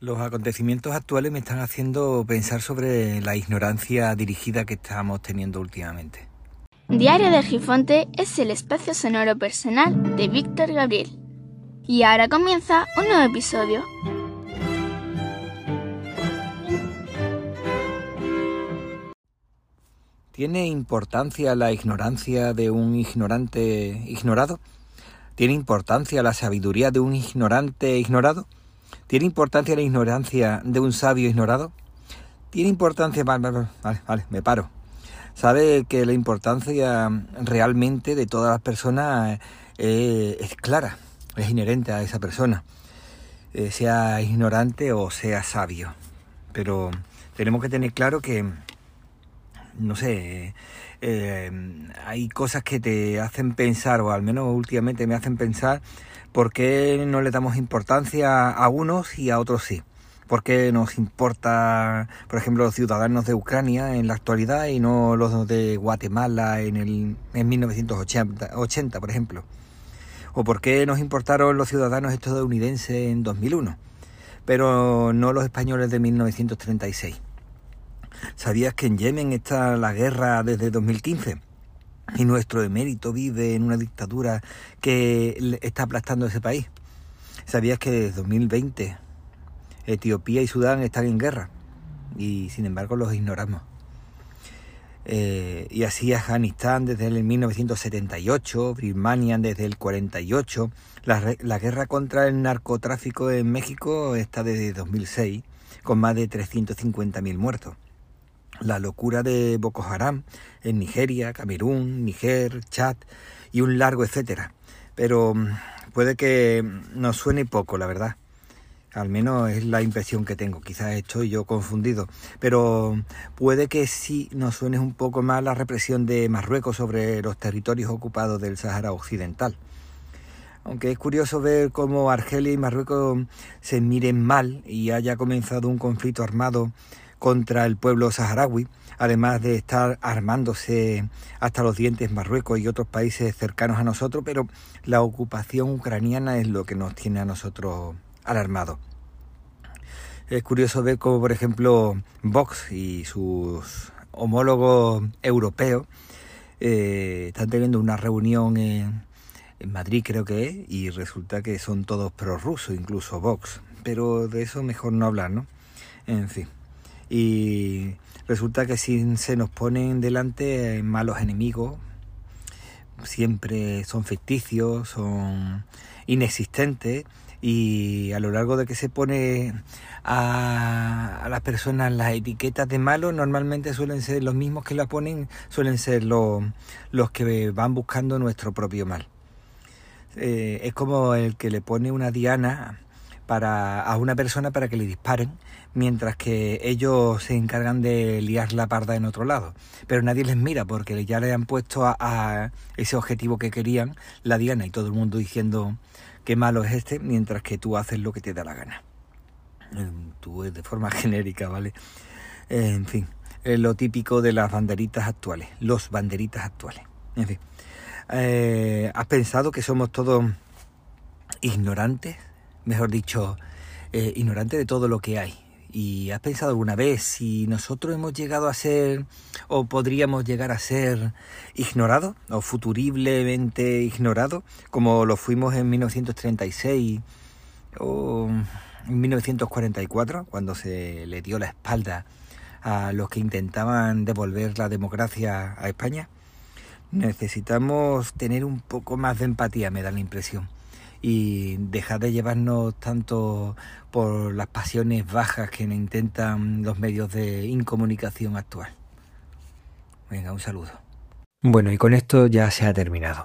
Los acontecimientos actuales me están haciendo pensar sobre la ignorancia dirigida que estamos teniendo últimamente. Diario de Gifonte es el espacio sonoro personal de Víctor Gabriel. Y ahora comienza un nuevo episodio. ¿Tiene importancia la ignorancia de un ignorante ignorado? ¿Tiene importancia la sabiduría de un ignorante ignorado? ¿Tiene importancia la ignorancia de un sabio ignorado? ¿Tiene importancia... Vale, vale, vale, me paro. Sabe que la importancia realmente de todas las personas eh, es clara, es inherente a esa persona, eh, sea ignorante o sea sabio. Pero tenemos que tener claro que, no sé, eh, hay cosas que te hacen pensar, o al menos últimamente me hacen pensar, ¿Por qué no le damos importancia a unos y a otros sí? ¿Por qué nos importa, por ejemplo, los ciudadanos de Ucrania en la actualidad y no los de Guatemala en, el, en 1980, por ejemplo? ¿O por qué nos importaron los ciudadanos estadounidenses en 2001, pero no los españoles de 1936? ¿Sabías que en Yemen está la guerra desde 2015? y nuestro emérito vive en una dictadura que está aplastando ese país. ¿Sabías que desde 2020 Etiopía y Sudán están en guerra? Y sin embargo los ignoramos. Eh, y así Afganistán desde el 1978, Birmania desde el 48, la, la guerra contra el narcotráfico en México está desde 2006, con más de 350.000 muertos la locura de Boko Haram en Nigeria, Camerún, Niger, Chad y un largo etcétera. Pero mm, puede que nos suene poco, la verdad. Al menos es la impresión que tengo. Quizás estoy yo confundido. Pero puede que sí nos suene un poco más la represión de Marruecos sobre los territorios ocupados del Sahara Occidental. Aunque es curioso ver cómo Argelia y Marruecos se miren mal y haya comenzado un conflicto armado contra el pueblo saharaui, además de estar armándose hasta los dientes Marruecos y otros países cercanos a nosotros, pero la ocupación ucraniana es lo que nos tiene a nosotros alarmados. Es curioso ver cómo, por ejemplo, Vox y sus homólogos europeos eh, están teniendo una reunión en, en Madrid, creo que es, y resulta que son todos prorrusos, incluso Vox. Pero de eso mejor no hablar, ¿no? En fin y resulta que si se nos ponen delante malos enemigos, siempre son ficticios, son inexistentes y a lo largo de que se pone a, las personas las etiquetas de malo, normalmente suelen ser los mismos que la ponen, suelen ser los que van buscando nuestro propio mal. Eh, es como el que le pone una diana para, a una persona para que le disparen, mientras que ellos se encargan de liar la parda en otro lado. Pero nadie les mira porque ya le han puesto a, ese objetivo que querían la diana y todo el mundo diciendo qué malo es este, mientras que tú haces lo que te da la gana. Tú de forma genérica, ¿vale? En fin, lo típico de las banderitas actuales, los banderitas actuales. En fin, eh, ¿has pensado que somos todos ignorantes? Mejor dicho, eh, ignorante de todo lo que hay. ¿Y has pensado alguna vez si nosotros hemos llegado a ser o podríamos llegar a ser ignorados o futuriblemente ignorados como lo fuimos en 1936 o en 1944 cuando se le dio la espalda a los que intentaban devolver la democracia a España? Necesitamos tener un poco más de empatía, me da la impresión y dejar de llevarnos tanto por las pasiones bajas que intentan los medios de incomunicación actual. Venga, un saludo. Bueno, y con esto ya se ha terminado.